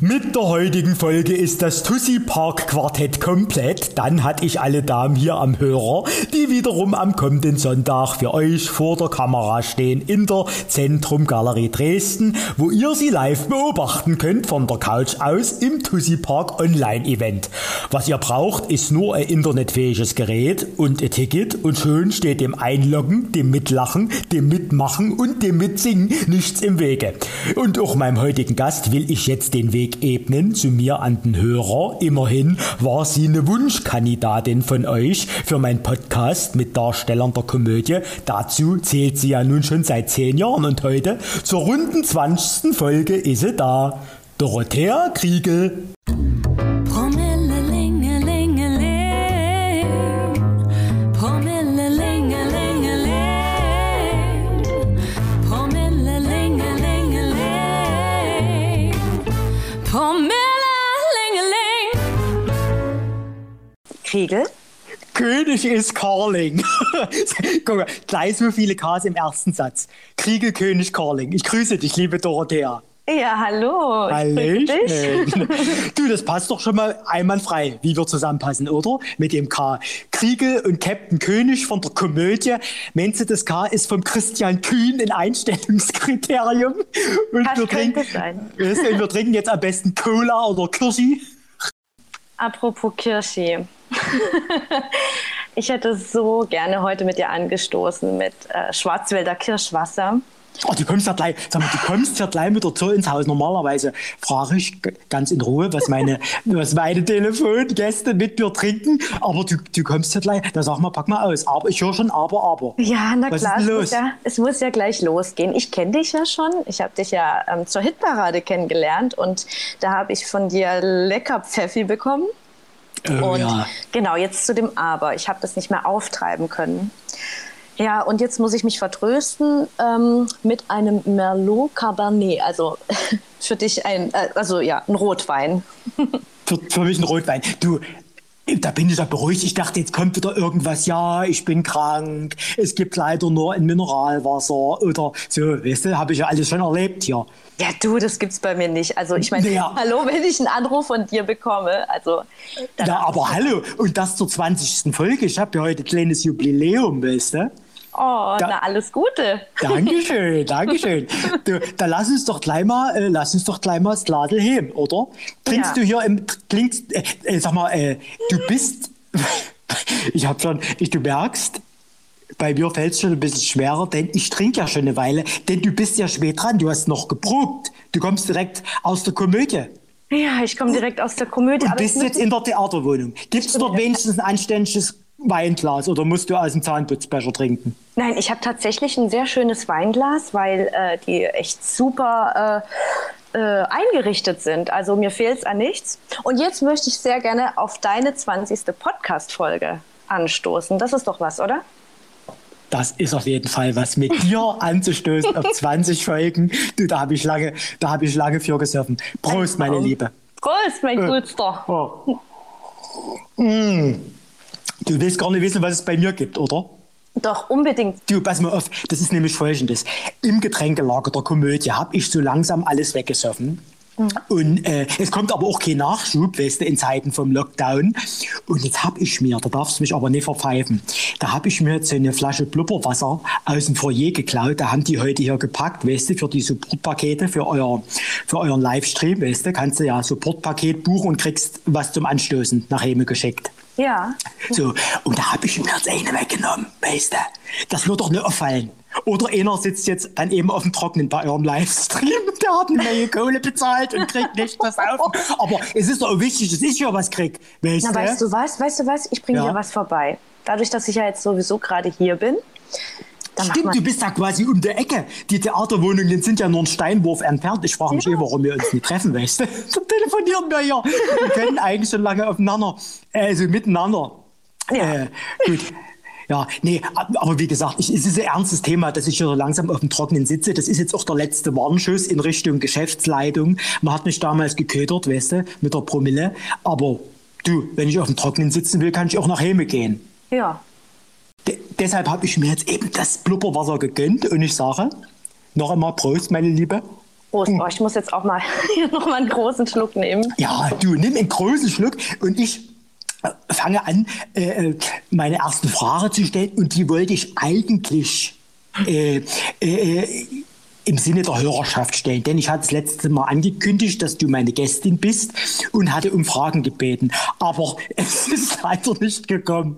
Mit der heutigen Folge ist das Tussi Park Quartett komplett. Dann hatte ich alle Damen hier am Hörer, die wiederum am kommenden Sonntag für euch vor der Kamera stehen in der Zentrum Galerie Dresden, wo ihr sie live beobachten könnt von der Couch aus im Tussi Park Online Event. Was ihr braucht, ist nur ein internetfähiges Gerät und ein Ticket und schon steht dem Einloggen, dem Mitlachen, dem Mitmachen und dem Mitsingen nichts im Wege. Und auch meinem heutigen Gast will ich jetzt den Weg Ebnen zu mir an den Hörer. Immerhin war sie eine Wunschkandidatin von euch für meinen Podcast mit Darstellern der Komödie. Dazu zählt sie ja nun schon seit zehn Jahren und heute zur runden 20. Folge ist sie da. Dorothea Kriegel. Kriegel? König ist Carling. Guck mal, gleich so viele Ks im ersten Satz. Kriegel, König, Carling. Ich grüße dich, liebe Dorothea. Ja, hallo. Hallöchen. Du, das passt doch schon mal einwandfrei, wie wir zusammenpassen, oder? Mit dem K. Kriegel und Captain König von der Komödie. Meinst du, das K ist vom Christian Kühn ein Einstellungskriterium? Und das wir trinken, sein. wir trinken jetzt am besten Cola oder Kirschi. Apropos Kirschi. ich hätte so gerne heute mit dir angestoßen mit äh, Schwarzwälder Kirschwasser. Oh, du kommst ja gleich, sag mal, du kommst ja gleich mit der Zoll ins Haus. Normalerweise frage ich ganz in Ruhe, was meine, was meine Telefongäste mit mir trinken. Aber du, du kommst ja gleich, da sag mal, pack mal aus. Aber ich höre schon aber, aber. Ja, na was klar, es muss ja, es muss ja gleich losgehen. Ich kenne dich ja schon. Ich habe dich ja ähm, zur Hitparade kennengelernt und da habe ich von dir lecker Pfeffi bekommen. Oh, und ja. genau, jetzt zu dem Aber. Ich habe das nicht mehr auftreiben können. Ja, und jetzt muss ich mich vertrösten ähm, mit einem Merlot Cabernet. Also für dich ein, äh, also ja, ein Rotwein. für, für mich ein Rotwein. Du, da bin ich ja beruhigt. Ich dachte, jetzt kommt wieder irgendwas. Ja, ich bin krank. Es gibt leider nur ein Mineralwasser oder so. Weißt du, habe ich ja alles schon erlebt hier. Ja, du, das gibt's bei mir nicht. Also ich meine, ja. hallo, wenn ich einen Anruf von dir bekomme, also. Ja, aber hallo, und das zur 20. Folge. Ich habe ja heute ein kleines Jubiläum, weißt du? Oh, da, na alles Gute. Dankeschön, Dankeschön. Du, da lass uns doch gleich mal, äh, lass uns doch gleich mal das Ladel heben, oder? Trinkst ja. du hier im, klingst, äh, äh, sag mal, äh, du bist, ich hab schon, ich, du merkst, bei mir fällt es schon ein bisschen schwerer, denn ich trinke ja schon eine Weile. Denn du bist ja spät dran, du hast noch geprobt. Du kommst direkt aus der Komödie. Ja, ich komme direkt aus der Komödie. Du bist jetzt in der Theaterwohnung. Gibt es dort wenigstens ein anständiges Weinglas oder musst du aus dem Zahnputzbecher trinken? Nein, ich habe tatsächlich ein sehr schönes Weinglas, weil äh, die echt super äh, äh, eingerichtet sind. Also mir fehlt es an nichts. Und jetzt möchte ich sehr gerne auf deine 20. Podcast-Folge anstoßen. Das ist doch was, oder? das ist auf jeden Fall was mit dir anzustoßen auf 20 Folgen. Du, da habe ich lange, da habe ich lange für gesurfen. Prost, meine Liebe. Prost, mein äh, Gutster. Oh. Mm. Du willst gar nicht wissen, was es bei mir gibt, oder? Doch, unbedingt. Du, pass mal auf, das ist nämlich folgendes. Im Getränkelager der Komödie habe ich so langsam alles weggesoffen. Mhm. Und äh, es kommt aber auch kein Nachschub, weißt du, in Zeiten vom Lockdown. Und jetzt habe ich mir, da darfst du mich aber nicht verpfeifen, da habe ich mir jetzt so eine Flasche Blubberwasser aus dem Foyer geklaut. Da haben die heute hier gepackt, weißt du, für die Supportpakete, für, euer, für euren Livestream, weißt du, kannst du ja Supportpaket buchen und kriegst was zum Anstoßen nach Hause geschickt. Ja. So, und da habe ich mir jetzt eine weggenommen, weißt du. Das wird doch nicht auffallen. Oder einer sitzt jetzt dann eben auf dem Trockenen bei eurem Livestream. Der hat eine Menge Kohle bezahlt und kriegt nicht das auf. Aber es ist doch wichtig, dass ich ja was krieg. Weißt, Na, weißt du was? Weißt du was? Ich bringe ja. dir was vorbei. Dadurch, dass ich ja jetzt sowieso gerade hier bin. Stimmt, du bist ja quasi um der Ecke. Die Theaterwohnungen sind ja nur ein Steinwurf entfernt. Ich frage mich ja. eh, warum wir uns nicht treffen, weißt du? So telefonieren wir ja. Wir können eigentlich schon lange aufeinander, also miteinander. Ja. Äh, gut. Ja, nee, aber wie gesagt, ich, es ist ein ernstes Thema, dass ich hier langsam auf dem Trockenen sitze. Das ist jetzt auch der letzte Warnschuss in Richtung Geschäftsleitung. Man hat mich damals geködert, weißt du, mit der Promille. Aber du, wenn ich auf dem Trockenen sitzen will, kann ich auch nach Hause gehen. Ja. De deshalb habe ich mir jetzt eben das Blubberwasser gegönnt und ich sage noch einmal Prost, meine Liebe. Prost. Oh, ich muss jetzt auch mal noch mal einen großen Schluck nehmen. Ja, du nimm einen großen Schluck und ich äh, fange an, äh, äh, meine erste Frage zu stellen und die wollte ich eigentlich äh, äh, im Sinne der Hörerschaft stellen. Denn ich hatte das letzte Mal angekündigt, dass du meine Gästin bist und hatte um Fragen gebeten. Aber es ist leider nicht gekommen.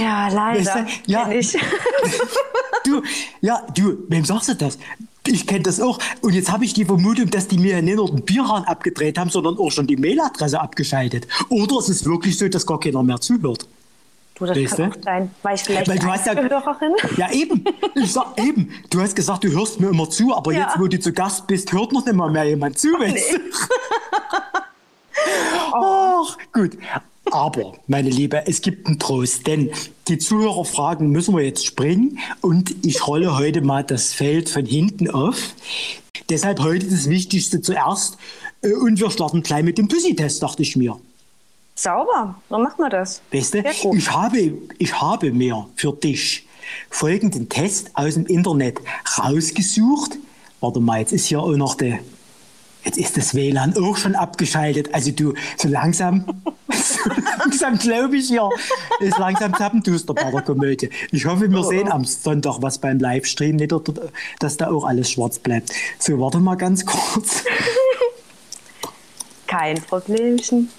Ja, leider. Weißt du? Ja, ich. du, ja, du, wem sagst du das? Ich kenne das auch. Und jetzt habe ich die Vermutung, dass die mir nicht nur den Bierhahn abgedreht haben, sondern auch schon die Mailadresse abgeschaltet. Oder es ist wirklich so, dass gar keiner mehr zuhört. Du, das weißt kann auch sein. War ich vielleicht Weil du hast ja, Hörerin? Ja, eben. Ich sag eben. Du hast gesagt, du hörst mir immer zu, aber ja. jetzt, wo du zu Gast bist, hört noch nicht mal mehr jemand zu. Ach, nee. oh. Ach, gut. Aber, meine Liebe, es gibt einen Trost, denn die Zuhörerfragen müssen wir jetzt springen und ich rolle heute mal das Feld von hinten auf. Deshalb heute das Wichtigste zuerst äh, und wir starten gleich mit dem Pussy-Test, dachte ich mir. Sauber, dann machen wir das. Weißt du, ich habe, ich habe mir für dich folgenden Test aus dem Internet rausgesucht. Warte mal, jetzt ist hier auch noch der, jetzt ist das WLAN auch schon abgeschaltet. Also du, so langsam, so langsam glaube ich ja, ist langsam zappenduster bei der Komödie. Ich hoffe, wir sehen am Sonntag was beim Livestream, nicht, dass da auch alles schwarz bleibt. So, warte mal ganz kurz. Kein Problemchen.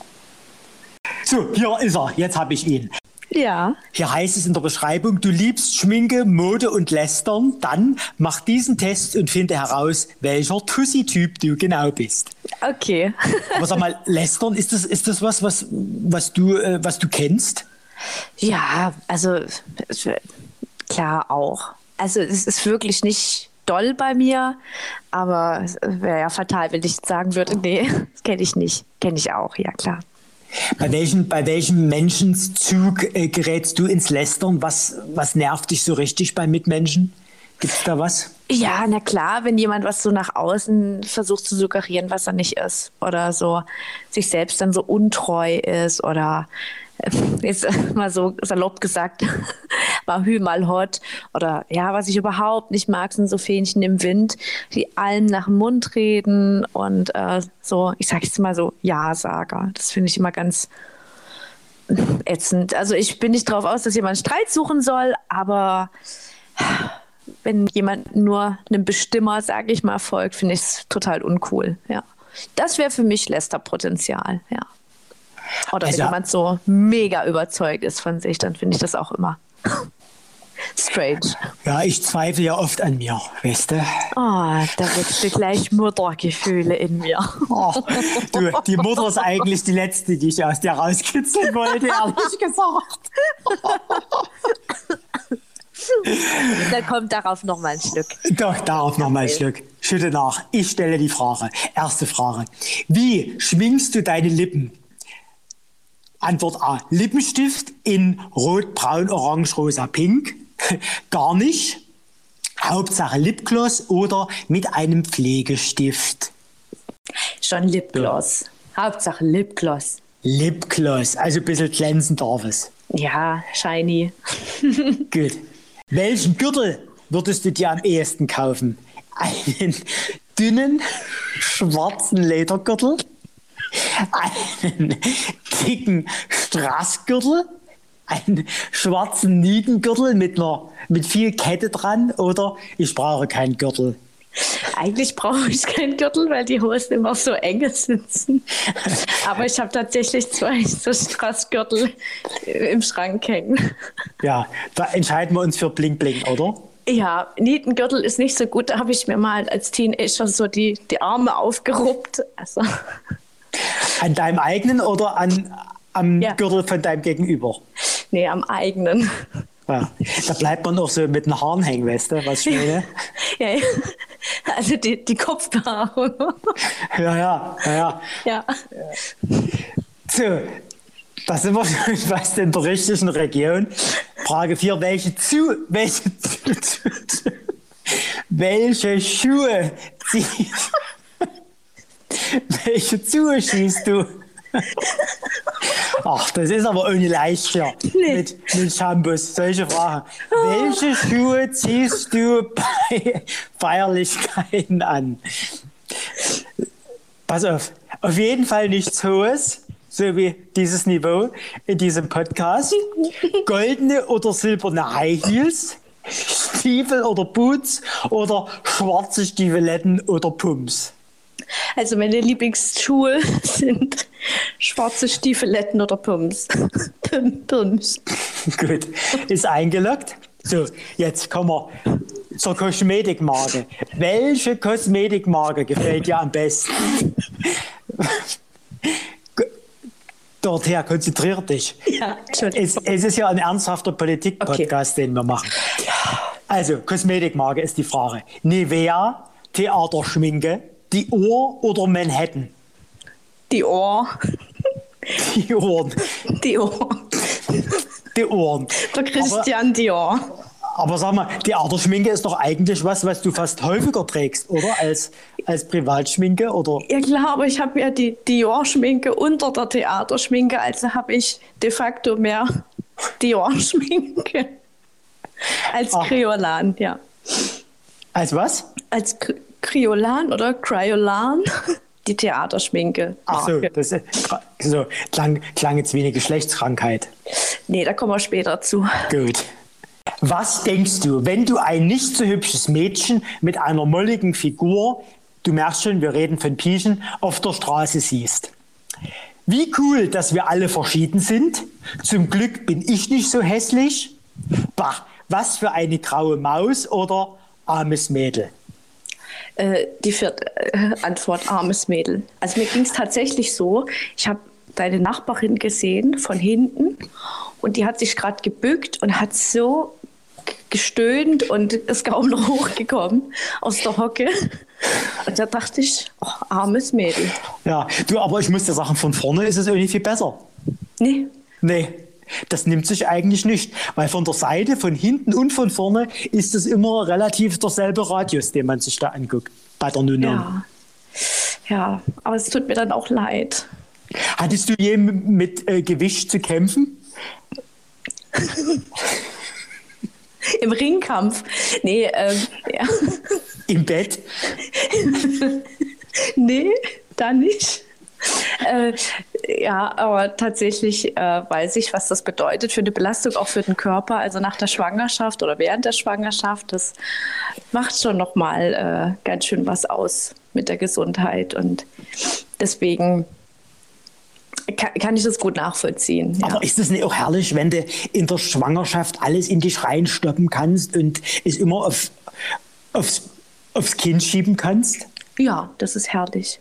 So, hier ist er. Jetzt habe ich ihn. Ja. Hier heißt es in der Beschreibung, du liebst Schminke, Mode und Lästern. Dann mach diesen Test und finde heraus, welcher Tussi-Typ du genau bist. Okay. Aber sag mal, Lästern, ist das, ist das was, was, was, du, äh, was du kennst? Ja, also klar auch. Also es ist wirklich nicht doll bei mir, aber es wäre ja fatal, wenn ich sagen würde, nee, das kenne ich nicht. Kenne ich auch, ja klar. Bei welchem, bei welchem Menschenzug äh, gerätst du ins Lästern? Was, was nervt dich so richtig bei Mitmenschen? Gibt es da was? Ja, na klar, wenn jemand was so nach außen versucht zu suggerieren, was er nicht ist. Oder so sich selbst dann so untreu ist oder jetzt mal so salopp gesagt, war Hü mal hot. Oder ja, was ich überhaupt nicht mag, sind so Fähnchen im Wind, die allem nach dem Mund reden und äh, so, ich sage jetzt mal so Ja-Sager. Das finde ich immer ganz ätzend. Also ich bin nicht darauf aus, dass jemand Streit suchen soll, aber wenn jemand nur einem Bestimmer, sage ich mal, folgt, finde ich es total uncool. Ja. Das wäre für mich Lästerpotenzial, ja. Oder also, wenn jemand so mega überzeugt ist von sich, dann finde ich das auch immer strange. Ja, ich zweifle ja oft an mir, weißt du? Oh, da wird du gleich Muttergefühle in mir. Oh, du, die Mutter ist eigentlich die letzte, die ich aus dir rauskitzeln wollte, ehrlich gesagt. Dann kommt darauf noch mal ein Stück. Doch, darauf noch mal ein Stück. Schütte nach. Ich stelle die Frage. Erste Frage. Wie schwingst du deine Lippen? Antwort A. Lippenstift in Rot, Braun, Orange, Rosa, Pink. Gar nicht. Hauptsache Lipgloss oder mit einem Pflegestift. Schon Lipgloss. Ja. Hauptsache Lipgloss. Lipgloss, also ein bisschen glänzen darf es. Ja, shiny. Gut. Welchen Gürtel würdest du dir am ehesten kaufen? Einen dünnen, schwarzen Ledergürtel einen dicken Straßgürtel, einen schwarzen Nietengürtel mit, einer, mit viel Kette dran oder ich brauche keinen Gürtel. Eigentlich brauche ich keinen Gürtel, weil die Hosen immer so enge sitzen. Aber ich habe tatsächlich zwei so Straßgürtel im Schrank hängen. Ja, da entscheiden wir uns für Bling Bling, oder? Ja, Nietengürtel ist nicht so gut. Da habe ich mir mal als Teenager so die, die Arme aufgeruppt. Also. An deinem eigenen oder an, am ja. Gürtel von deinem Gegenüber? Nee, am eigenen. Ja, da bleibt man auch so mit den Haaren hängen, weißt du, was ich meine? ja, ja. Also die, die Kopfbehaarung. ja, ja, ja, ja. So, da sind wir schon fast in der richtigen Region. Frage 4, welche zu, welche, welche Schuhe ziehst Welche Schuhe schießt du? Ach, das ist aber ohne leicht ja. Nee. Mit, mit Shampoos. Solche Fragen. Welche Schuhe ziehst du bei Feierlichkeiten an? Pass auf. Auf jeden Fall nichts Hohes, so wie dieses Niveau in diesem Podcast. Goldene oder silberne High Heels. Stiefel oder Boots oder schwarze Stiefeletten oder Pumps. Also meine Lieblingsschuhe sind schwarze Stiefeletten oder Pumps. Pum- Pumps. Gut, ist eingeloggt. So, jetzt kommen wir zur Kosmetikmarke. Welche Kosmetikmarke gefällt dir am besten? Dorothea, konzentrier dich. Ja, Entschuldigung. Es, es ist ja ein ernsthafter Politik-Podcast, den wir machen. Also, Kosmetikmarke ist die Frage. Nivea, Theaterschminke, die Uhr oder Manhattan? Die Ohr. Die Ohren. Die Ohr. Die Ohren. Der Christian Dior. Aber sag mal, Theaterschminke ist doch eigentlich was, was du fast häufiger trägst, oder? Als, als Privatschminke, oder? Ja klar, aber ich habe ja die Dior-Schminke unter der Theaterschminke, also habe ich de facto mehr Dior-Schminke als Ach. Kriolan, ja. Als was? Als Kriolan oder Cryolan, die Theaterschminke. Ach so, das so klang, klang jetzt wie eine Geschlechtskrankheit. Nee, da kommen wir später zu. Gut. Was denkst du, wenn du ein nicht so hübsches Mädchen mit einer molligen Figur, du merkst schon, wir reden von Pieschen, auf der Straße siehst? Wie cool, dass wir alle verschieden sind. Zum Glück bin ich nicht so hässlich. Bah, was für eine graue Maus oder armes Mädel. Äh, die vierte äh, Antwort, armes Mädel. Also mir ging es tatsächlich so, ich habe deine Nachbarin gesehen von hinten und die hat sich gerade gebückt und hat so gestöhnt und ist kaum noch hochgekommen aus der Hocke. Und da dachte ich, oh, armes Mädel. Ja, du, aber ich muss dir sagen, von vorne ist es irgendwie viel besser. Nee, Nee, das nimmt sich eigentlich nicht, weil von der Seite, von hinten und von vorne ist es immer relativ derselbe Radius, den man sich da anguckt bei der Nunnung. ja. Ja, aber es tut mir dann auch leid. Hattest du je mit äh, Gewicht zu kämpfen? Im Ringkampf. Nee, ähm, ja. Im Bett? nee, da nicht. Äh, ja, aber tatsächlich äh, weiß ich, was das bedeutet für eine Belastung auch für den Körper. Also nach der Schwangerschaft oder während der Schwangerschaft, das macht schon noch mal äh, ganz schön was aus mit der Gesundheit und deswegen kann, kann ich das gut nachvollziehen. Ja. Aber ist das nicht auch herrlich, wenn du in der Schwangerschaft alles in dich reinstoppen kannst und es immer auf, aufs, aufs Kind schieben kannst? Ja, das ist herrlich.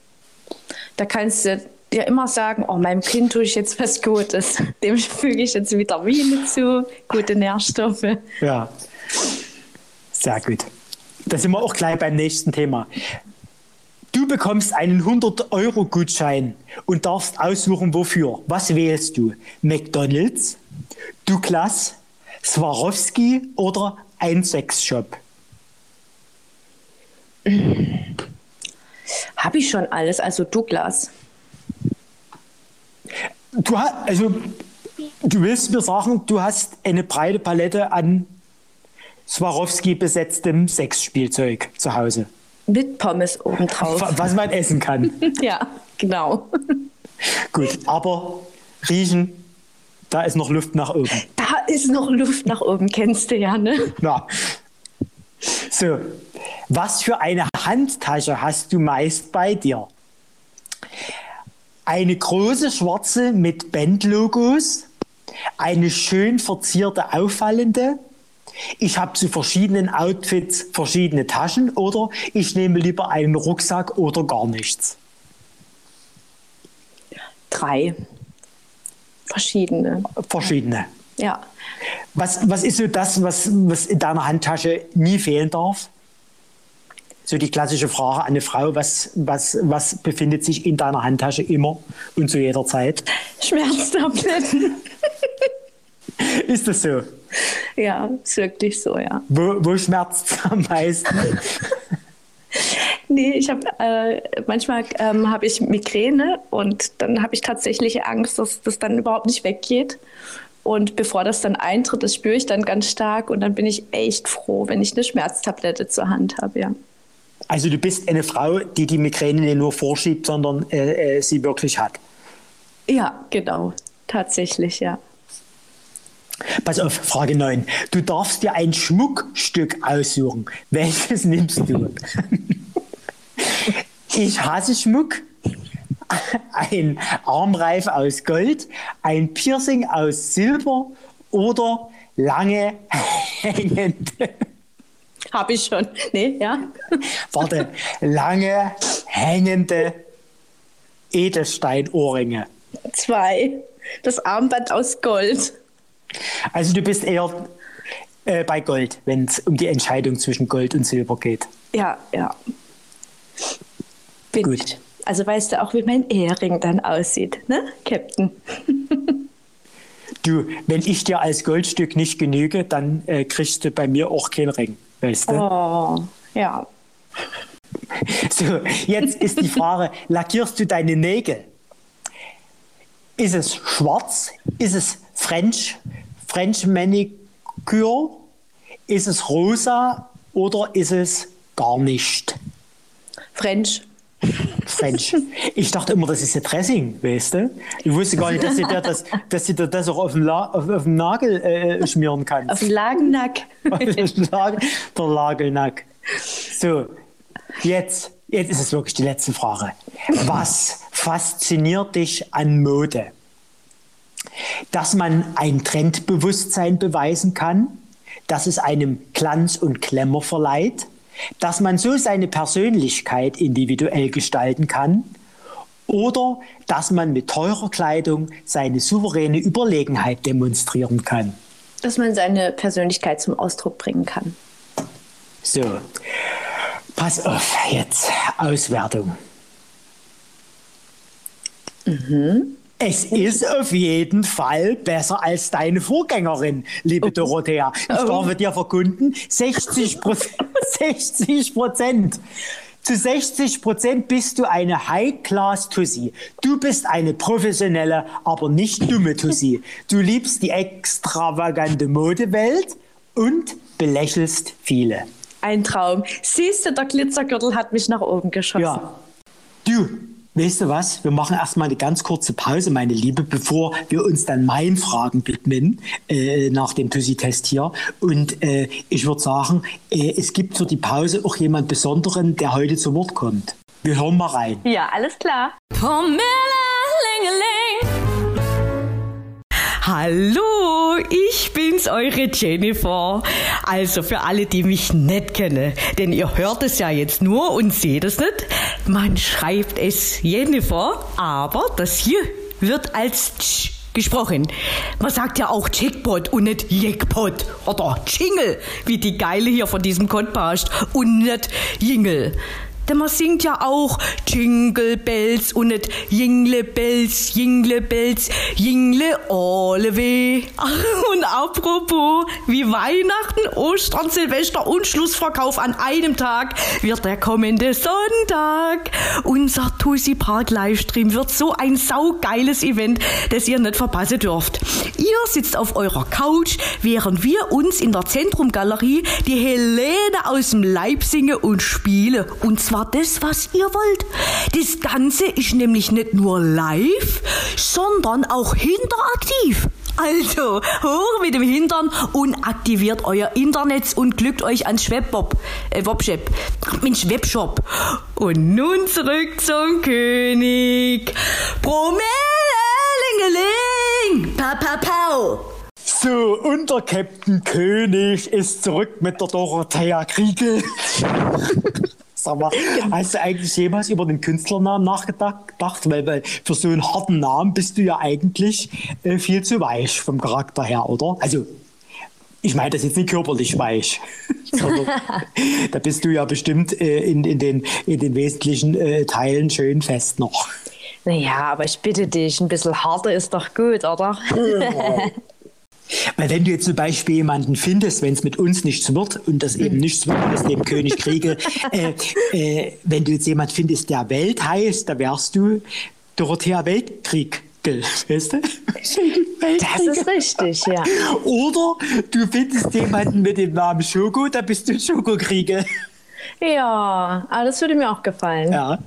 Da kannst du dir immer sagen, oh, meinem Kind tue ich jetzt was Gutes. Dem füge ich jetzt Vitamine zu, gute Nährstoffe. Ja. Sehr gut. Da sind wir auch gleich beim nächsten Thema. Du bekommst einen 100-Euro-Gutschein und darfst aussuchen, wofür. Was wählst du? McDonalds, Douglas, Swarovski oder ein Sexshop? Habe ich schon alles, also Douglas. Du, hast, also, du willst mir sagen, du hast eine breite Palette an Swarovski besetztem Sexspielzeug zu Hause, Mit Pommes obendrauf. wa- was man essen kann. ja, genau. Gut, aber riechen, da ist noch Luft nach oben. Da ist noch Luft nach oben, kennst du ja, ne? Ja. So, was für eine Handtasche hast du meist bei dir? Eine große schwarze mit Bandlogos, eine schön verzierte auffallende. Ich habe zu verschiedenen Outfits verschiedene Taschen oder ich nehme lieber einen Rucksack oder gar nichts. Drei. Verschiedene. Verschiedene. Ja. Was, was ist so das, was, was in deiner Handtasche nie fehlen darf? So die klassische Frage an eine Frau, was, was, was befindet sich in deiner Handtasche immer und zu jeder Zeit? Schmerztabletten. Ist das so? ja, ist wirklich so, ja. Wo, wo schmerzt es am meisten? Nee, ich habe äh, manchmal ähm, habe ich Migräne und dann habe ich tatsächlich Angst, dass das dann überhaupt nicht weggeht. Und bevor das dann eintritt, das spüre ich dann ganz stark und dann bin ich echt froh, wenn ich eine Schmerztablette zur Hand habe, ja. Also du bist eine Frau, die die Migräne nicht nur vorschiebt, sondern äh, äh, sie wirklich hat. Ja, genau. Tatsächlich, ja. Pass auf, Frage 9. Du darfst dir ein Schmuckstück aussuchen. Welches nimmst du? ich hasse Schmuck. Ein Armreif aus Gold, ein Piercing aus Silber oder lange hängende. Habe ich schon. Nee, ja. Warte, lange hängende Edelsteinohrringe. Zwei. Das Armband aus Gold. Also du bist eher äh, bei Gold, wenn es um die Entscheidung zwischen Gold und Silber geht. Ja, ja. Bin Gut. Ich. Also weißt du auch, wie mein Ehering dann aussieht, ne, Captain? du, wenn ich dir als Goldstück nicht genüge, dann äh, kriegst du bei mir auch keinen Ring, weißt du? Oh, ja. So, jetzt ist die Frage, lackierst du deine Nägel? Ist es schwarz? Ist es French? French Manicure? Ist es rosa oder ist es gar nicht? French. French. Ich dachte immer, das ist ein Dressing, weißt du? Ich wusste gar nicht, dass sie dir das, dass sie dir das auch auf den, La auf, auf den Nagel äh, schmieren kann. Auf den Lagennack. der Lagelnack. So, jetzt, jetzt ist es wirklich die letzte Frage. Was fasziniert dich an Mode? Dass man ein Trendbewusstsein beweisen kann, dass es einem Glanz und Klemmer verleiht, dass man so seine Persönlichkeit individuell gestalten kann oder dass man mit teurer Kleidung seine souveräne Überlegenheit demonstrieren kann. Dass man seine Persönlichkeit zum Ausdruck bringen kann. So, pass auf, jetzt Auswertung. Mhm. Es ist auf jeden Fall besser als deine Vorgängerin, liebe. Dorothea. Ich oh. darf dir verkunden, 60 Prozent. 60 Prozent. Zu 60 Prozent bist du eine High-Class-Tussi. Du bist eine professionelle, aber nicht dumme Tussi. Du liebst die extravagante Modewelt und belächelst viele. Ein Traum. Siehst du, der Glitzergürtel hat mich nach oben geschossen. Ja. Du, Weißt du was? Wir machen erstmal eine ganz kurze Pause, meine Liebe, bevor wir uns dann meinen Fragen widmen äh, nach dem Tussi-Test hier. Und äh, ich würde sagen, äh, es gibt für die Pause auch jemand Besonderen, der heute zu Wort kommt. Wir hören mal rein. Ja, alles klar. Pomilla, Hallo, ich bin's, eure Jennifer. Also für alle, die mich nicht kennen, denn ihr hört es ja jetzt nur und seht es nicht. Man schreibt es Jennifer, aber das hier wird als Tsch gesprochen. Man sagt ja auch Chickpot und nicht Jackpot oder Jingle, wie die Geile hier von diesem Podcast und nicht Jingle. Denn man singt ja auch Jingle Bells und nicht Jingle Bells, Jingle Bells, Jingle alle weh. Und apropos, wie Weihnachten, Ostern, Silvester und Schlussverkauf an einem Tag wird der kommende Sonntag. Unser Tussi Park Livestream wird so ein saugeiles Event, das ihr nicht verpassen dürft. Ihr sitzt auf eurer Couch, während wir uns in der Zentrumgalerie die Helene aus dem Leib singen und spielen. Und zwar zwar das, was ihr wollt. Das Ganze ist nämlich nicht nur live, sondern auch hinteraktiv. Also, hoch mit dem Hintern und aktiviert euer Internet und glückt euch ans Webshop. Äh, Webshop. Mensch, Webshop. Und nun zurück zum König. Promille, Lingeling. Pa, pa, pau. So, unter Captain König ist zurück mit der Dorothea Kriegel. Sag mal, hast du eigentlich jemals über den Künstlernamen nachgedacht? Weil, weil für so einen harten Namen bist du ja eigentlich äh, viel zu weich vom Charakter her, oder? Also, ich meine das jetzt nicht körperlich weich, da bist du ja bestimmt äh, in, in, den, in den wesentlichen äh, Teilen schön fest noch. Naja, aber ich bitte dich, ein bisschen harter ist doch gut, oder? Weil wenn du jetzt zum Beispiel jemanden findest, wenn es mit uns nichts wird und das eben nichts wird aus dem König Kriege, äh, äh, wenn du jetzt jemanden findest, der Welt heißt, da wärst du Dorothea Weltkrieg. Weißt du? Das ist richtig, ja. Oder du findest jemanden mit dem Namen Schoko, da bist du Schokokriege. Ja, aber das würde mir auch gefallen. Ja.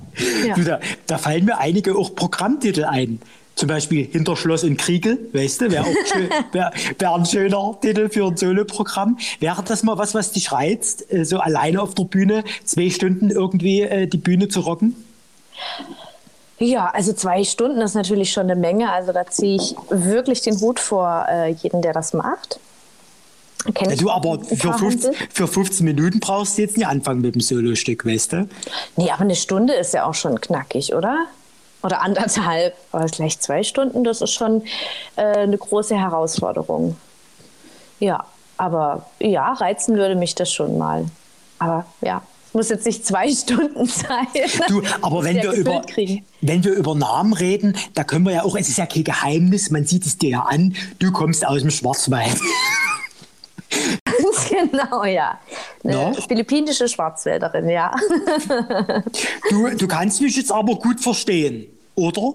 Ja. Du, da, da fallen mir einige auch Programmtitel ein. Zum Beispiel Hinter Schloss und Kriegel, weißt du, wäre auch schön, wär, wär ein schöner Titel für ein Solo-Programm. Wäre das mal was, was dich reizt, äh, so alleine auf der Bühne zwei Stunden irgendwie äh, die Bühne zu rocken? Ja, also zwei Stunden ist natürlich schon eine Menge. Also da ziehe ich wirklich den Hut vor äh, jeden, der das macht. Kenn Ja, du, aber für paar 15, Händel. für 15 Minuten brauchst du jetzt nicht anfangen mit dem Solostück, weißt du? Nee, aber eine Stunde ist ja auch schon knackig, oder? Oder anderthalb, aber gleich zwei Stunden, das ist schon äh, eine große Herausforderung. Ja, aber ja, reizen würde mich das schon mal. Aber ja, es muss jetzt nicht zwei Stunden sein. Du, aber wenn wir, über, kriegen. wenn wir über Namen reden, da können wir ja auch, es ist ja kein Geheimnis, man sieht es dir ja an, du kommst aus dem Schwarzwald. Ganz genau, ja. Eine Ja? philippinische Schwarzwälderin, ja. Du, du kannst mich jetzt aber gut verstehen, oder?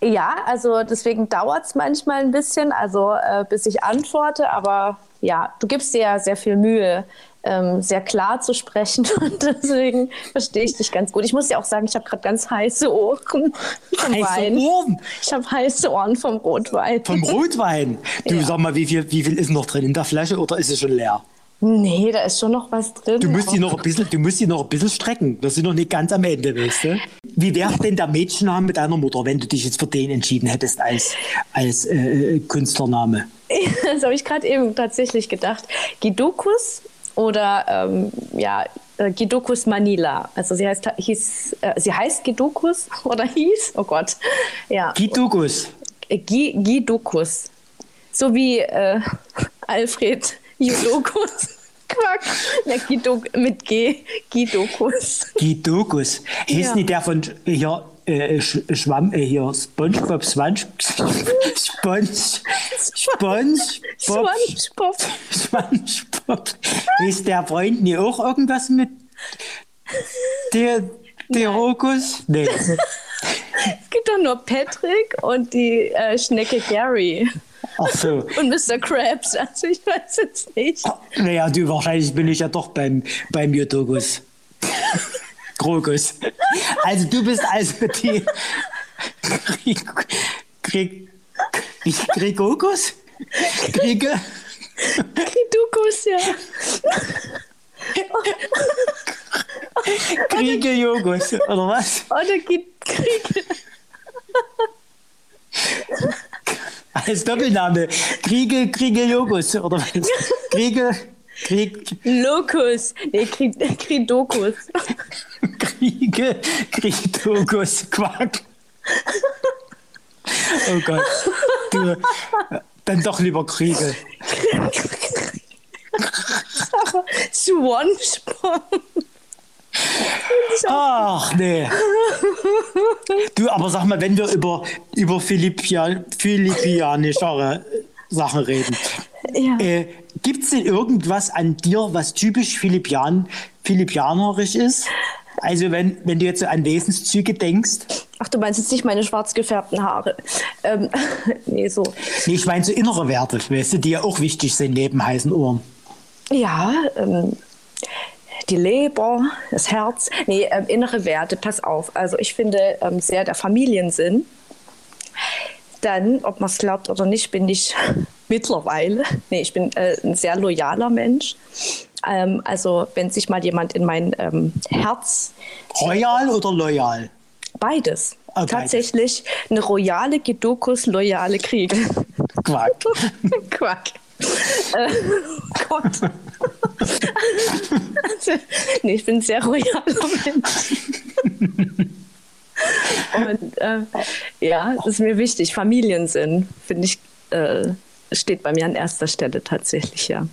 Ja, also deswegen dauert es manchmal ein bisschen, also äh, bis ich antworte, aber ja, du gibst dir ja sehr viel Mühe, ähm, sehr klar zu sprechen und deswegen verstehe ich dich ganz gut. Ich muss ja auch sagen, ich habe gerade ganz heiße Ohren vom Heiße Wein. Ohren Ich habe heiße Ohren vom Rotwein. vom Rotwein. Du Ja. sag mal, wie viel, wie viel ist noch drin in der Flasche oder ist es schon leer? Nee, da ist schon noch was drin. Du musst die aber- noch ein bisschen, du musst die noch ein bisschen strecken. Wir sind noch nicht ganz am Ende, weißt du? Wie wäre denn der Mädchenname deiner Mutter, wenn du dich jetzt für den entschieden hättest als, als äh, Künstlername? Das habe ich gerade eben tatsächlich gedacht. Gidokus oder ähm, ja, äh, Gidokus Manila. Also sie heißt, hieß, äh, sie heißt Gidokus oder hieß, oh Gott, ja, Kitugus. äh, Gi- Gidokus. So wie äh, Alfred Judokus. Quack. Na, Gido, mit G, Gidokus. Kitugus. Hieß Ja. nicht der von hier, äh, Sch Schwamm, äh, hier, Spongebob, Swansch, Sponge, Spongebob, Schwanzpop. Spongebob. Ist der Freund nie auch irgendwas mit der, der Rokus? Nee. Es gibt doch nur Patrick und die äh, Schnecke Gary. Ach so. Und Mr. Krabs. Also ich weiß jetzt nicht. Naja, du, wahrscheinlich bin ich ja doch beim, beim Jodogus. Krokus. Also du bist also die Krieg, Krieg, Krigokus? Kriege? Kidukus, ja. Kriege Jogus, oder was? Oder Gid- Krieg. Als Doppelname. Kriege, Kriege Jogus, oder was? Kriege, Krieg, Lokus. Nee, Krid- Kridokus. Kriege, Kriegdogus, Quack. Oh Gott. Du, dann doch lieber Kriege. Schwanzpop. Ach, nee. Du, aber sag mal, wenn wir über, über Philippia, philippianischere Sachen reden, Ja. äh, gibt es denn irgendwas an dir, was typisch Philippian, philippianerisch ist? Also wenn, wenn du jetzt so an Wesenszüge denkst, Ach, du meinst jetzt nicht meine schwarz gefärbten Haare. Ähm, nee, so. nee, ich meine so innere Werte, weißt du, die ja auch wichtig sind neben heißen Ohren. Ja, ähm, die Leber, das Herz. Nee, ähm, innere Werte, pass auf. Also ich finde ähm, sehr der Familiensinn. Dann, ob man es glaubt oder nicht, bin ich mittlerweile, nee, ich bin äh, ein sehr loyaler Mensch. Ähm, also wenn sich mal jemand in mein ähm, Herz, Royal oder loyal? beides, Ah, beides. tatsächlich eine royale Gedokus, loyale Kriege. Quack. Quack. Äh, Gott. also, nee, ich bin ein sehr royaler Mensch. Und äh, ja, das ist mir wichtig. Familiensinn, finde ich, äh, steht bei mir an erster Stelle tatsächlich, ja.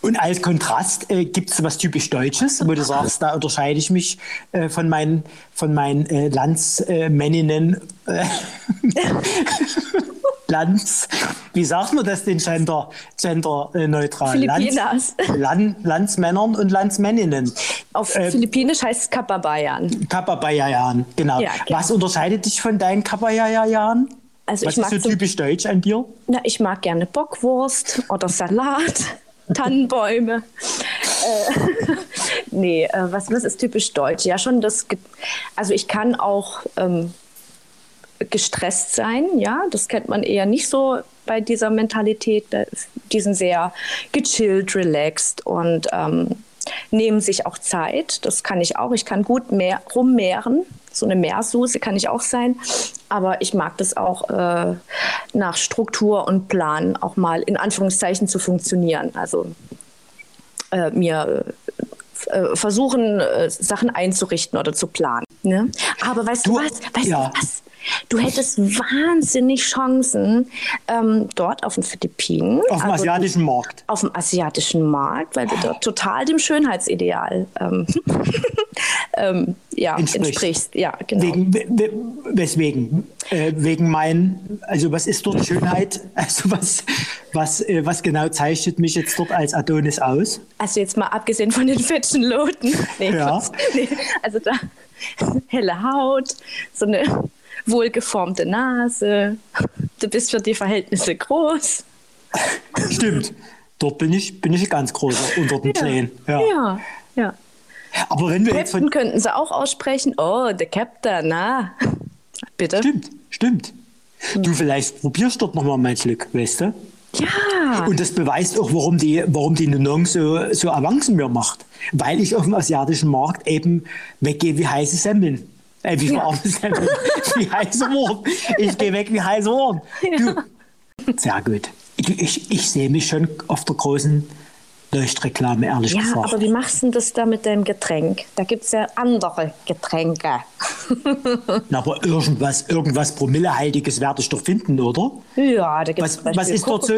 Und als Kontrast äh, gibt es was typisch Deutsches, wo du sagst, da unterscheide ich mich äh, von meinen, von meinen äh, Landsmänninnen. Lands, wie sagt man das denn gender, genderneutral? Filipinas. Lands, Land, Landsmännern und Landsmänninnen. Auf äh, Philippinisch heißt es Kapabayan. Kapabayan, genau. Ja, Was unterscheidet dich von deinen Kapabayan? Also Was ist so typisch deutsch an dir? Na, ich mag gerne Bockwurst oder Salat, Tannenbäume. äh, nee, äh, was, was ist typisch deutsch? Ja, schon das. Also ich kann auch ähm, gestresst sein, ja, das kennt man eher nicht so bei dieser Mentalität. Die sind sehr gechillt, relaxed und ähm, nehmen sich auch Zeit. Das kann ich auch. Ich kann gut mehr rummehren. So eine Meersuse kann ich auch sein. Aber ich mag das auch äh, nach Struktur und Plan auch mal in Anführungszeichen zu funktionieren. Also äh, mir äh, versuchen, äh, Sachen einzurichten oder zu planen. Ne? Aber weißt du, du was? Weißt ja. du was? Du hättest wahnsinnig Chancen ähm, dort auf den Philippinen. Auf dem also, asiatischen Markt. Auf dem asiatischen Markt, weil du dort total dem Schönheitsideal ähm, ähm, ja, entsprichst. entsprichst. Ja, genau. Wegen, weswegen? Äh, wegen mein, also was ist dort Schönheit? Also was, was, äh, was genau zeichnet mich jetzt dort als Adonis aus? Also jetzt mal abgesehen von den fetten Loten. Nee, ja. nee, also da helle Haut, so eine wohlgeformte Nase. Du bist für die Verhältnisse groß. Stimmt. Dort bin ich, bin ich ganz groß unter den ja. Zehen. Ja. ja, ja. Aber wenn wir Captain jetzt von könnten sie auch aussprechen. Oh, der Captain, na. Bitte. Stimmt, stimmt. Du vielleicht probierst dort nochmal mein Glück, weißt du? Ja. Und das beweist auch, warum die, warum die Nunong so, so Avancen mir macht. Weil ich auf dem asiatischen Markt eben weggehe wie heiße Semmeln. Äh, wie ja. Wie heiße Wurm. Ich gehe weg wie heiße Wurm. Ja. sehr gut. Ich, ich, ich sehe mich schon auf der großen Leuchtreklame, ehrlich ja, gesagt. Ja, aber wie machst du das da mit deinem Getränk? Da gibt es ja andere Getränke. Na, aber irgendwas, irgendwas Promillehaltiges werde ich doch finden, oder? Ja, da gibt es Was, was ist dort so?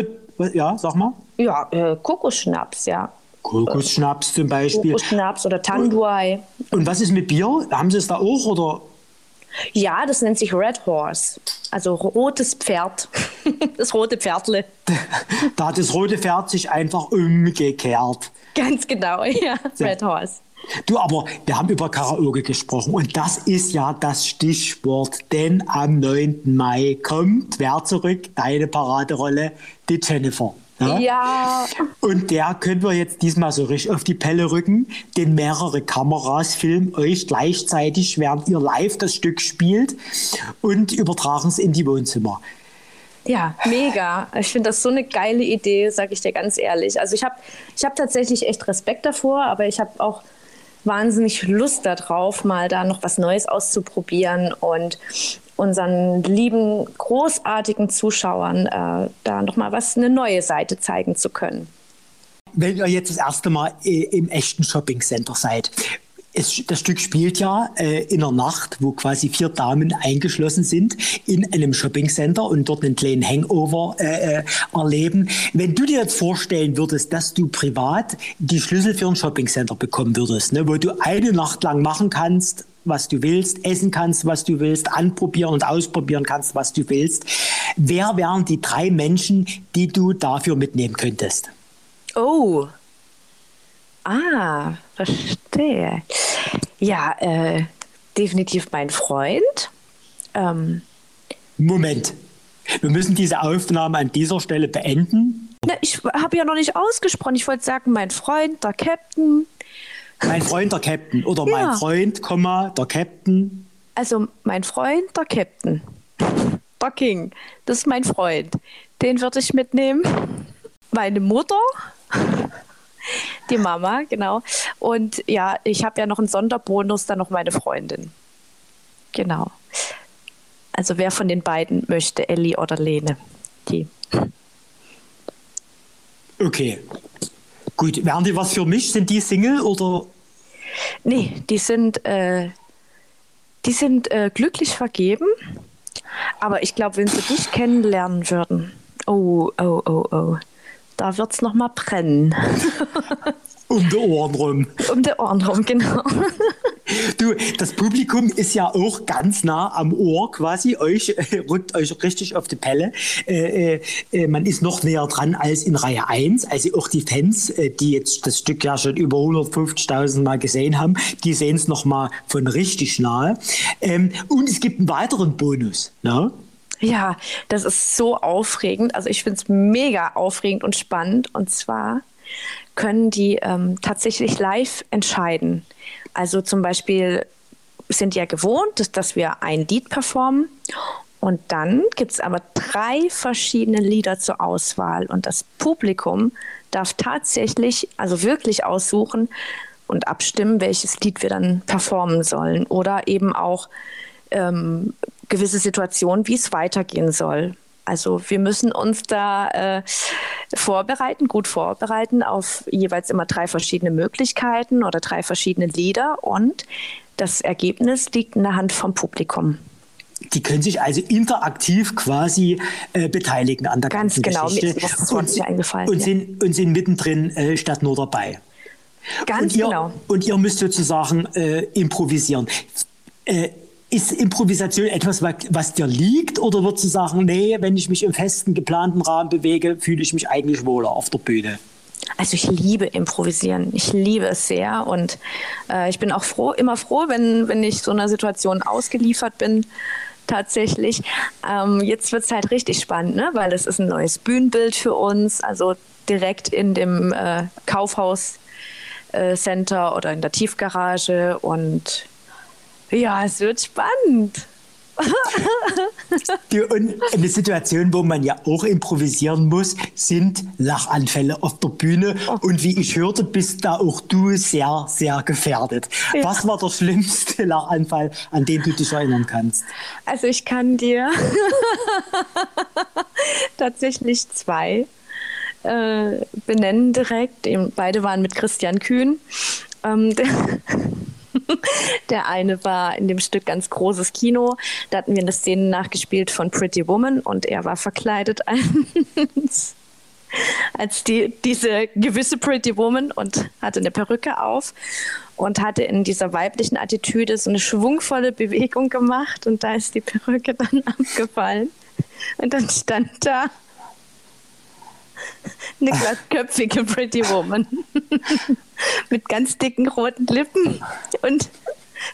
Ja, sag mal. Ja, äh, Kokosschnaps, ja. Kokosschnaps zum Beispiel. Kokosschnaps oder Tanduay. Und was ist mit Bier? Haben Sie es da auch, oder? Ja, das nennt sich Red Horse, also rotes Pferd, das rote Pferdle. Da hat das rote Pferd sich einfach umgekehrt. Ganz genau, ja, Red Horse. Du, aber wir haben über Karaoke gesprochen und das ist ja das Stichwort, denn am 9. Mai kommt, wer zurück? Deine Paraderolle, die Jennifer. Ja? ja. Und der können wir jetzt diesmal so richtig auf die Pelle rücken, denn mehrere Kameras filmen euch gleichzeitig, während ihr live das Stück spielt und übertragen es in die Wohnzimmer. Ja, mega. Ich finde das so eine geile Idee, sage ich dir ganz ehrlich. Also ich habe ich hab tatsächlich echt Respekt davor, aber ich habe auch wahnsinnig Lust darauf, mal da noch was Neues auszuprobieren und unseren lieben, großartigen Zuschauern äh, da nochmal was, eine neue Seite zeigen zu können. Wenn ihr jetzt das erste Mal äh, im echten Shoppingcenter seid, es, das Stück spielt ja äh, in der Nacht, wo quasi vier Damen eingeschlossen sind in einem Shoppingcenter und dort einen kleinen Hangover äh, äh, erleben. Wenn du dir jetzt vorstellen würdest, dass du privat die Schlüssel für ein Shoppingcenter bekommen würdest, ne, wo du eine Nacht lang machen kannst, was du willst, essen kannst, was du willst, anprobieren und ausprobieren kannst, was du willst. Wer wären die drei Menschen, die du dafür mitnehmen könntest? Oh. Ah, verstehe. Ja, äh, definitiv mein Freund. Ähm. Moment. Wir müssen diese Aufnahme an dieser Stelle beenden. Na, ich habe ja noch nicht ausgesprochen. Ich wollte sagen, mein Freund, der Captain. Mein Freund, der Captain. Oder ja. mein Freund, Komma, der Captain. Also mein Freund, der Captain. Der King. Das ist mein Freund. Den würde ich mitnehmen. Meine Mutter. Die Mama, genau. Und ja, ich habe ja noch einen Sonderbonus, dann noch meine Freundin. Genau. Also wer von den beiden möchte, Ellie oder Lene? Die. Okay. Gut, wären die was für mich? Sind die Single oder? Nee, die sind, äh, die sind äh, glücklich vergeben. Aber ich glaube, wenn sie dich kennenlernen würden, oh, oh, oh, oh, da wird es nochmal brennen. um die Ohren rum. Um die Ohren rum, genau. Du, das Publikum ist ja auch ganz nah am Ohr quasi, euch rückt euch richtig auf die Pelle. Äh, äh, man ist noch näher dran als in Reihe 1. Also auch die Fans, äh, die jetzt das Stück ja schon über 150.000 Mal gesehen haben, die sehen es nochmal von richtig nahe. Ähm, und es gibt einen weiteren Bonus. Ne? Ja, das ist so aufregend. Also ich finde es mega aufregend und spannend. Und zwar können die ähm, tatsächlich live entscheiden. Also zum Beispiel sind ja gewohnt, dass wir ein Lied performen und dann gibt es aber drei verschiedene Lieder zur Auswahl und das Publikum darf tatsächlich, also wirklich aussuchen und abstimmen, welches Lied wir dann performen sollen oder eben auch ähm, gewisse Situationen, wie es weitergehen soll. Also wir müssen uns da äh, vorbereiten, gut vorbereiten auf jeweils immer drei verschiedene Möglichkeiten oder drei verschiedene Lieder und das Ergebnis liegt in der Hand vom Publikum. Die können sich also interaktiv quasi äh, beteiligen an der Ganz ganzen genau, Geschichte. mir ist das Wort nicht eingefallen. Und, ja. sind, und sind mittendrin äh, statt nur dabei. Ganz und ihr, genau. Und ihr müsst sozusagen äh, improvisieren. Äh, ist Improvisation etwas, was, dir liegt oder würdest du sagen, nee, wenn ich mich im festen, geplanten Rahmen bewege, fühle ich mich eigentlich wohler auf der Bühne? Also ich liebe Improvisieren. Ich liebe es sehr und äh, ich bin auch froh, immer froh, wenn, wenn ich so einer Situation ausgeliefert bin. Tatsächlich. Ähm, jetzt wird es halt richtig spannend, ne? weil es ist ein neues Bühnenbild für uns. Also direkt in dem äh, Kaufhaus äh, Center oder in der Tiefgarage und ja, es wird spannend. Die, und eine Situation, wo man ja auch improvisieren muss, sind Lachanfälle auf der Bühne. Oh. Und wie ich hörte, bist da auch du sehr, sehr gefährdet. Ja. Was war der schlimmste Lachanfall, an den du dich erinnern kannst? Also ich kann dir tatsächlich zwei äh, benennen direkt. Beide waren mit Christian Kühn. Ähm, der, der eine war in dem Stück ganz großes Kino. Da hatten wir eine Szene nachgespielt von Pretty Woman und er war verkleidet als, als die, diese gewisse Pretty Woman und hatte eine Perücke auf und hatte in dieser weiblichen Attitüde so eine schwungvolle Bewegung gemacht und da ist die Perücke dann abgefallen. Und dann stand da eine glattköpfige Pretty Woman. Mit ganz dicken roten Lippen und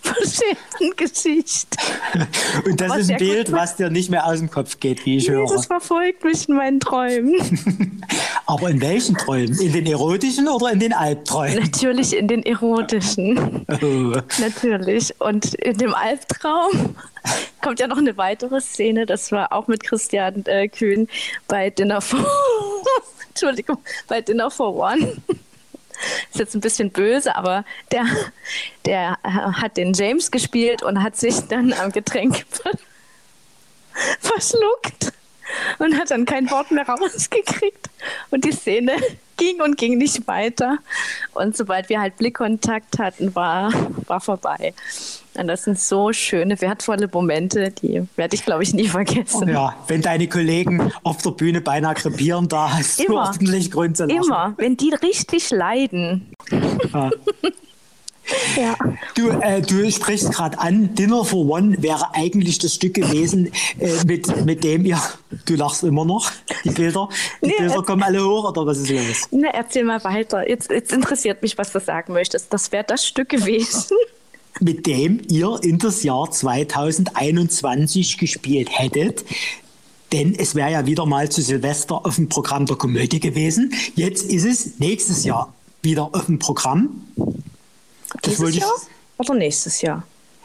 verschämten Gesicht. Und das Was ist ein Bild, was dir nicht mehr aus dem Kopf geht, wie ich Nee, höre. das verfolgt mich in meinen Träumen. Aber in welchen Träumen? In den erotischen oder in den Albträumen? Natürlich in den erotischen. Oh. Natürlich. Und in dem Albtraum kommt ja noch eine weitere Szene. Das war auch mit Christian äh, Kühn bei Dinner for Entschuldigung, bei Dinner for One. Ist jetzt ein bisschen böse, aber der, der hat den James gespielt und hat sich dann am Getränk ver verschluckt und hat dann kein Wort mehr rausgekriegt. Und die Szene ging und ging nicht weiter. Und sobald wir halt Blickkontakt hatten, war, war vorbei. Und das sind so schöne, wertvolle Momente, die werde ich, glaube ich, nie vergessen. Ja, wenn deine Kollegen auf der Bühne beinahe krepieren, da hast du Immer. ordentlich Grund zu lachen. Immer, wenn die richtig leiden. Ja. Ja. Du, äh, du sprichst gerade an, Dinner for One wäre eigentlich das Stück gewesen, äh, mit, mit dem ihr, du lachst immer noch, die Bilder, die Nee, Bilder kommen alle hoch oder was ist los? Na, erzähl mal weiter. Jetzt, jetzt interessiert mich, was du sagen möchtest. Das wäre das Stück gewesen. Mit dem ihr in das Jahr 2021 gespielt hättet. Denn es wäre ja wieder mal zu Silvester auf dem Programm der Komödie gewesen. Jetzt ist es nächstes Jahr wieder auf dem Programm. Das Dieses Jahr oder nächstes Jahr?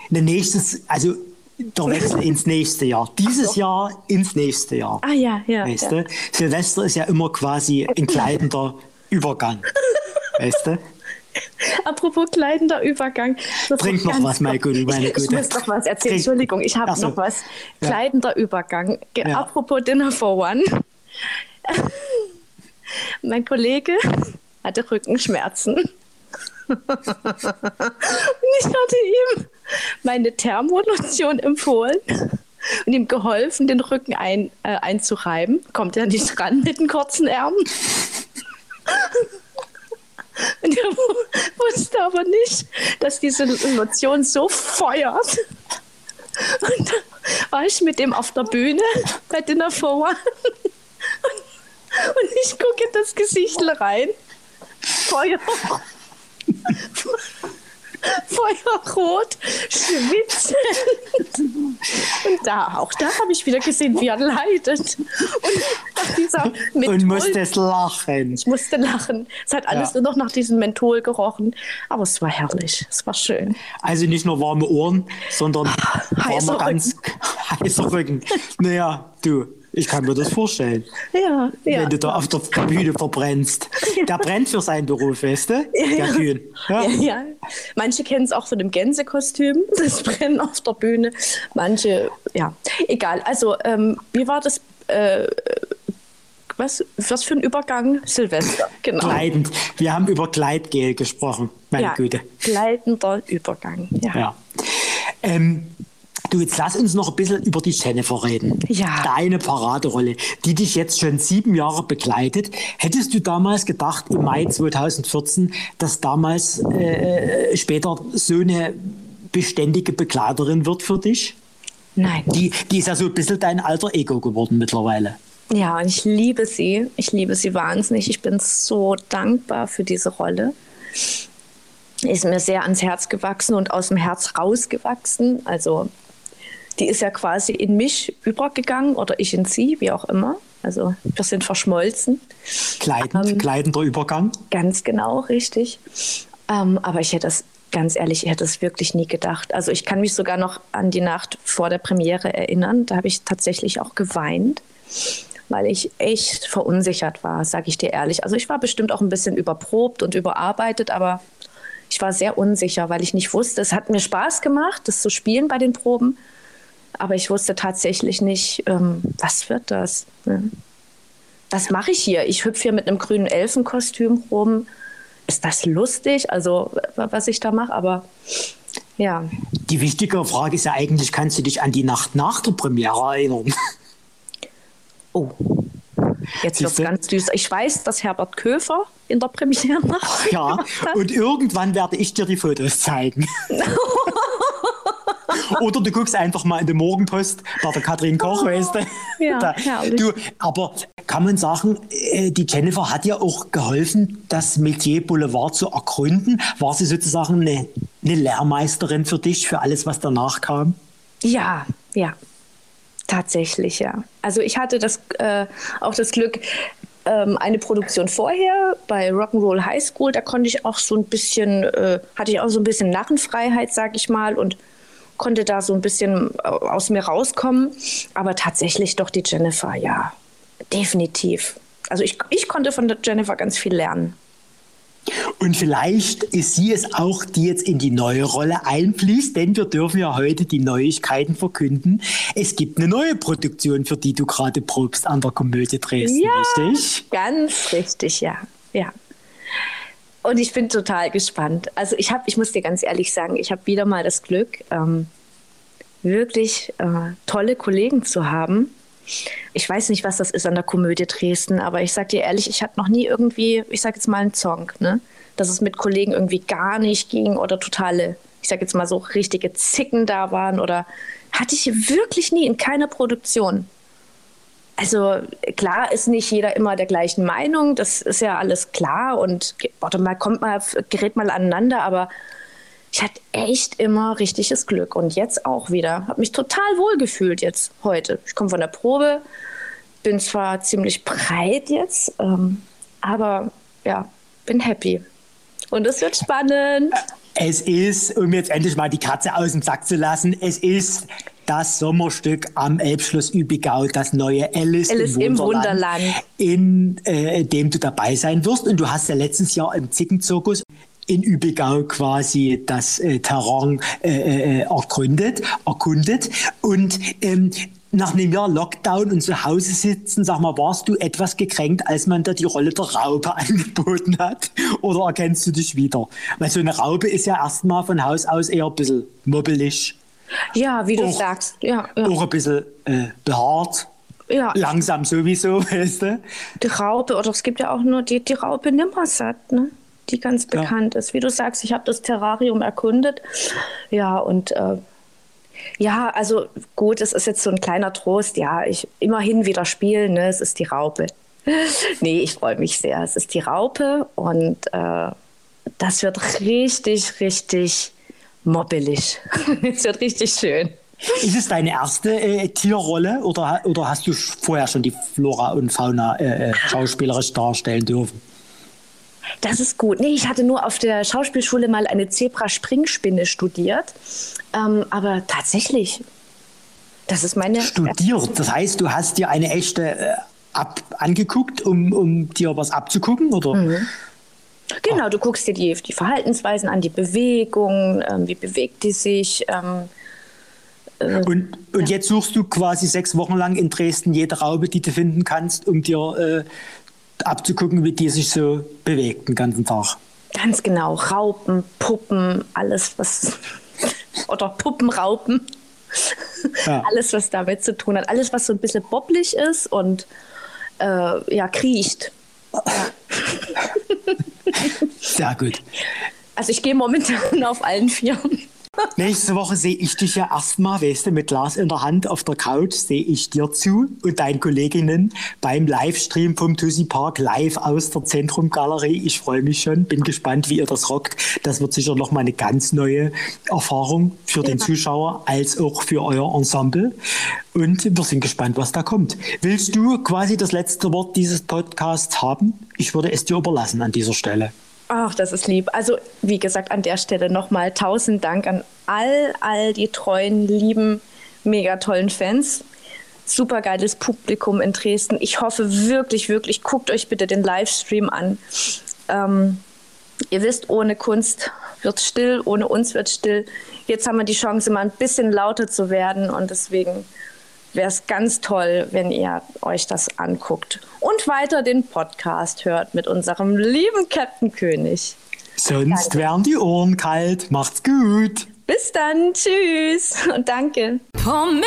Ne, nächstes, also der Wechsel ins nächste Jahr. Dieses Jahr ins nächste Jahr. Ah ja, ja. Weißt ja. Silvester ist ja immer quasi ein kleidender Übergang. Weißt du? Apropos kleidender Übergang. das Trink ist noch was. Gute, meine ich, ich muss noch was erzählen. Entschuldigung, ich habe so. noch was. Ja. Kleidender Übergang. Ja. Apropos Dinner for One. mein Kollege hatte Rückenschmerzen. Und ich hatte ihm meine Thermolotion empfohlen und ihm geholfen, den Rücken ein, äh, einzureiben. Kommt er nicht ran mit den kurzen Ärmeln? Und er wu- wusste aber nicht, dass diese Lotion so feuert. Und dann war ich mit dem auf der Bühne bei Dinner for One. Und ich gucke in das Gesicht rein. Feuer. Feuerrot, schwitzend. Und da, auch da habe ich wieder gesehen, wie er leidet. Und nach dieser Menthol, Und musstest lachen. Ich musste lachen. Es hat alles ja. nur noch nach diesem Menthol gerochen. Aber es war herrlich. Es war schön. Also nicht nur warme Ohren, sondern heißer ganz heißer Rücken. Naja, du. Ich kann mir das vorstellen. Ja, ja. Wenn du da auf der Bühne verbrennst. Der brennt für seinen Beruf, weißt du? Ja, der Kühn. Ja. ja. Manche kennen es auch von dem Gänsekostüm, das Brennen auf der Bühne. Manche, ja, egal. Also, ähm, wie war das? Äh, was, was für ein Übergang? Silvester, genau. Gleitend. Wir haben über Gleitgel gesprochen, meine Güte. Gleitender Übergang, ja. ja. Ähm, Du, jetzt lass uns noch ein bisschen über die Jennifer reden. Ja. Deine Paraderolle, die dich jetzt schon sieben Jahre begleitet. Hättest du damals gedacht, im Mai 2014, dass damals äh, später so eine beständige Begleiterin wird für dich? Nein. Die, die ist ja so ein bisschen dein alter Ego geworden mittlerweile. Ja, und ich liebe sie. Ich liebe sie wahnsinnig. Ich bin so dankbar für diese Rolle ist mir sehr ans Herz gewachsen und aus dem Herz rausgewachsen. Also die ist ja quasi in mich übergegangen oder ich in sie, wie auch immer. Also wir sind verschmolzen. Kleidend, ähm, kleidender Übergang. Ganz genau, richtig. Ähm, aber ich hätte das, ganz ehrlich, ich hätte das wirklich nie gedacht. Also ich kann mich sogar noch an die Nacht vor der Premiere erinnern. Da habe ich tatsächlich auch geweint, weil ich echt verunsichert war, sage ich dir ehrlich. Also ich war bestimmt auch ein bisschen überprobt und überarbeitet, aber ich war sehr unsicher, weil ich nicht wusste. Es hat mir Spaß gemacht, das zu spielen bei den Proben. Aber ich wusste tatsächlich nicht, ähm, was wird das? Ne? Was mache ich hier? Ich hüpfe hier mit einem grünen Elfenkostüm rum. Ist das lustig? Also, was ich da mache, aber ja. Die wichtige Frage ist ja eigentlich, kannst du dich an die Nacht nach der Premiere erinnern? Oh, Jetzt wird es ganz düster. Ich weiß, dass Herbert Köfer in der Premiere macht. Ja, und irgendwann werde ich dir die Fotos zeigen. Oder du guckst einfach mal in die Morgenpost bei der Katrin Koch, oh, weißt du? Ja, da, du, aber kann man sagen, äh, die Jennifer hat ja auch geholfen, das Metier Boulevard zu ergründen. War sie sozusagen eine, eine Lehrmeisterin für dich, für alles, was danach kam? Ja, ja. Tatsächlich, ja. Also ich hatte das, äh, auch das Glück, ähm, eine Produktion vorher bei Rock'n'Roll High School, da konnte ich auch so ein bisschen, äh, hatte ich auch so ein bisschen Narrenfreiheit, sag ich mal, und konnte da so ein bisschen äh, aus mir rauskommen. Aber tatsächlich doch die Jennifer, ja, definitiv. Also ich, ich konnte von der Jennifer ganz viel lernen. Und vielleicht ist sie es auch, die jetzt in die neue Rolle einfließt, denn wir dürfen ja heute die Neuigkeiten verkünden. Es gibt eine neue Produktion, für die du gerade probst an der Komödie Dresden, ja, richtig? Ganz richtig, ja. ja. Und ich bin total gespannt. Also ich habe, ich muss dir ganz ehrlich sagen, ich habe wieder mal das Glück, ähm, wirklich äh, tolle Kollegen zu haben. Ich weiß nicht, was das ist an der Komödie Dresden, aber ich sage dir ehrlich, ich hatte noch nie irgendwie, ich sage jetzt mal einen Song, ne? dass es mit Kollegen irgendwie gar nicht ging oder totale, ich sage jetzt mal so richtige Zicken da waren oder hatte ich wirklich nie in keiner Produktion also klar ist nicht jeder immer der gleichen Meinung, das ist ja alles klar und warte mal, kommt mal, gerät mal aneinander, aber ich hatte echt immer richtiges Glück und jetzt auch wieder. Habe mich total wohl gefühlt jetzt heute. Ich komme von der Probe, bin zwar ziemlich breit jetzt, ähm, aber ja, bin happy. Und es wird spannend. Es ist, um jetzt endlich mal die Katze aus dem Sack zu lassen, es ist das Sommerstück am Elbschloss Übigau, das neue Alice, Alice im Wunderland, im Wunderland. in äh, dem du dabei sein wirst. Und du hast ja letztes Jahr im Zickenzirkus in Übigau quasi das äh, Terrain äh, äh, erkundet, erkundet. Und ähm, nach einem Jahr Lockdown und zu Hause sitzen, sag mal, warst du etwas gekränkt, als man da die Rolle der Raupe angeboten hat? Oder erkennst du dich wieder? Weil so eine Raupe ist ja erstmal von Haus aus eher ein bisschen mobbelig ja, wie du auch, sagst. Ja, ja. Auch ein bisschen äh, behaart. Ja. Langsam sowieso, weißt du? Die Raupe, oder es gibt ja auch nur die, die Raupe Nimmersatt, ne? die ganz bekannt ja. ist. Wie du sagst, ich habe das Terrarium erkundet. Ja, und äh, ja, also gut, es ist jetzt so ein kleiner Trost. Ja, ich immerhin wieder spielen, ne? es ist die Raupe. nee, ich freue mich sehr. Es ist die Raupe und äh, das wird richtig, richtig mobbelig. es wird richtig schön. Ist es deine erste äh, Tierrolle oder, oder hast du vorher schon die Flora und Fauna äh, äh schauspielerisch darstellen dürfen? Das ist gut. Nee, ich hatte nur auf der Schauspielschule mal eine Zebra-Springspinne studiert. Ähm, aber tatsächlich, das ist meine. Studiert? Das heißt, du hast dir eine echte äh, ab angeguckt, um, um dir was abzugucken, oder? Mhm. Genau, du guckst dir die, die Verhaltensweisen an, die Bewegung, ähm, wie bewegt die sich. Ähm, äh, und, und ja. jetzt suchst du quasi sechs Wochen lang in Dresden jede Raube, die du finden kannst, um dir äh, abzugucken, wie die sich so bewegt den ganzen Tag. Ganz genau, Raupen, Puppen, alles was oder Puppenraupen. Ja. Alles, was damit zu tun hat. Alles, was so ein bisschen bobblig ist und äh, ja, kriecht. Ja. Sehr gut. Also ich gehe momentan auf allen Vieren. Nächste Woche sehe ich dich ja erstmal, weißt du, mit Glas in der Hand auf der Couch sehe ich dir zu und deinen Kolleginnen beim Livestream vom Tussi Park live aus der Zentrumgalerie. Ich freue mich schon, bin gespannt, wie ihr das rockt. Das wird sicher nochmal eine ganz neue Erfahrung für ja. den Zuschauer als auch für euer Ensemble. Und wir sind gespannt, was da kommt. Willst du quasi das letzte Wort dieses Podcasts haben? Ich würde es dir überlassen an dieser Stelle. Ach, das ist lieb. Also, wie gesagt, an der Stelle nochmal tausend Dank an all, all die treuen, lieben, mega tollen Fans. Super geiles Publikum in Dresden. Ich hoffe wirklich, wirklich, guckt euch bitte den Livestream an. Ähm, ihr wisst, ohne Kunst wird still, ohne uns wird still. Jetzt haben wir die Chance, mal ein bisschen lauter zu werden und deswegen wäre es ganz toll, wenn ihr euch das anguckt und weiter den Podcast hört mit unserem lieben Captain König. Sonst danke. wären die Ohren kalt. Macht's gut. Bis dann. Tschüss und danke. Pomela,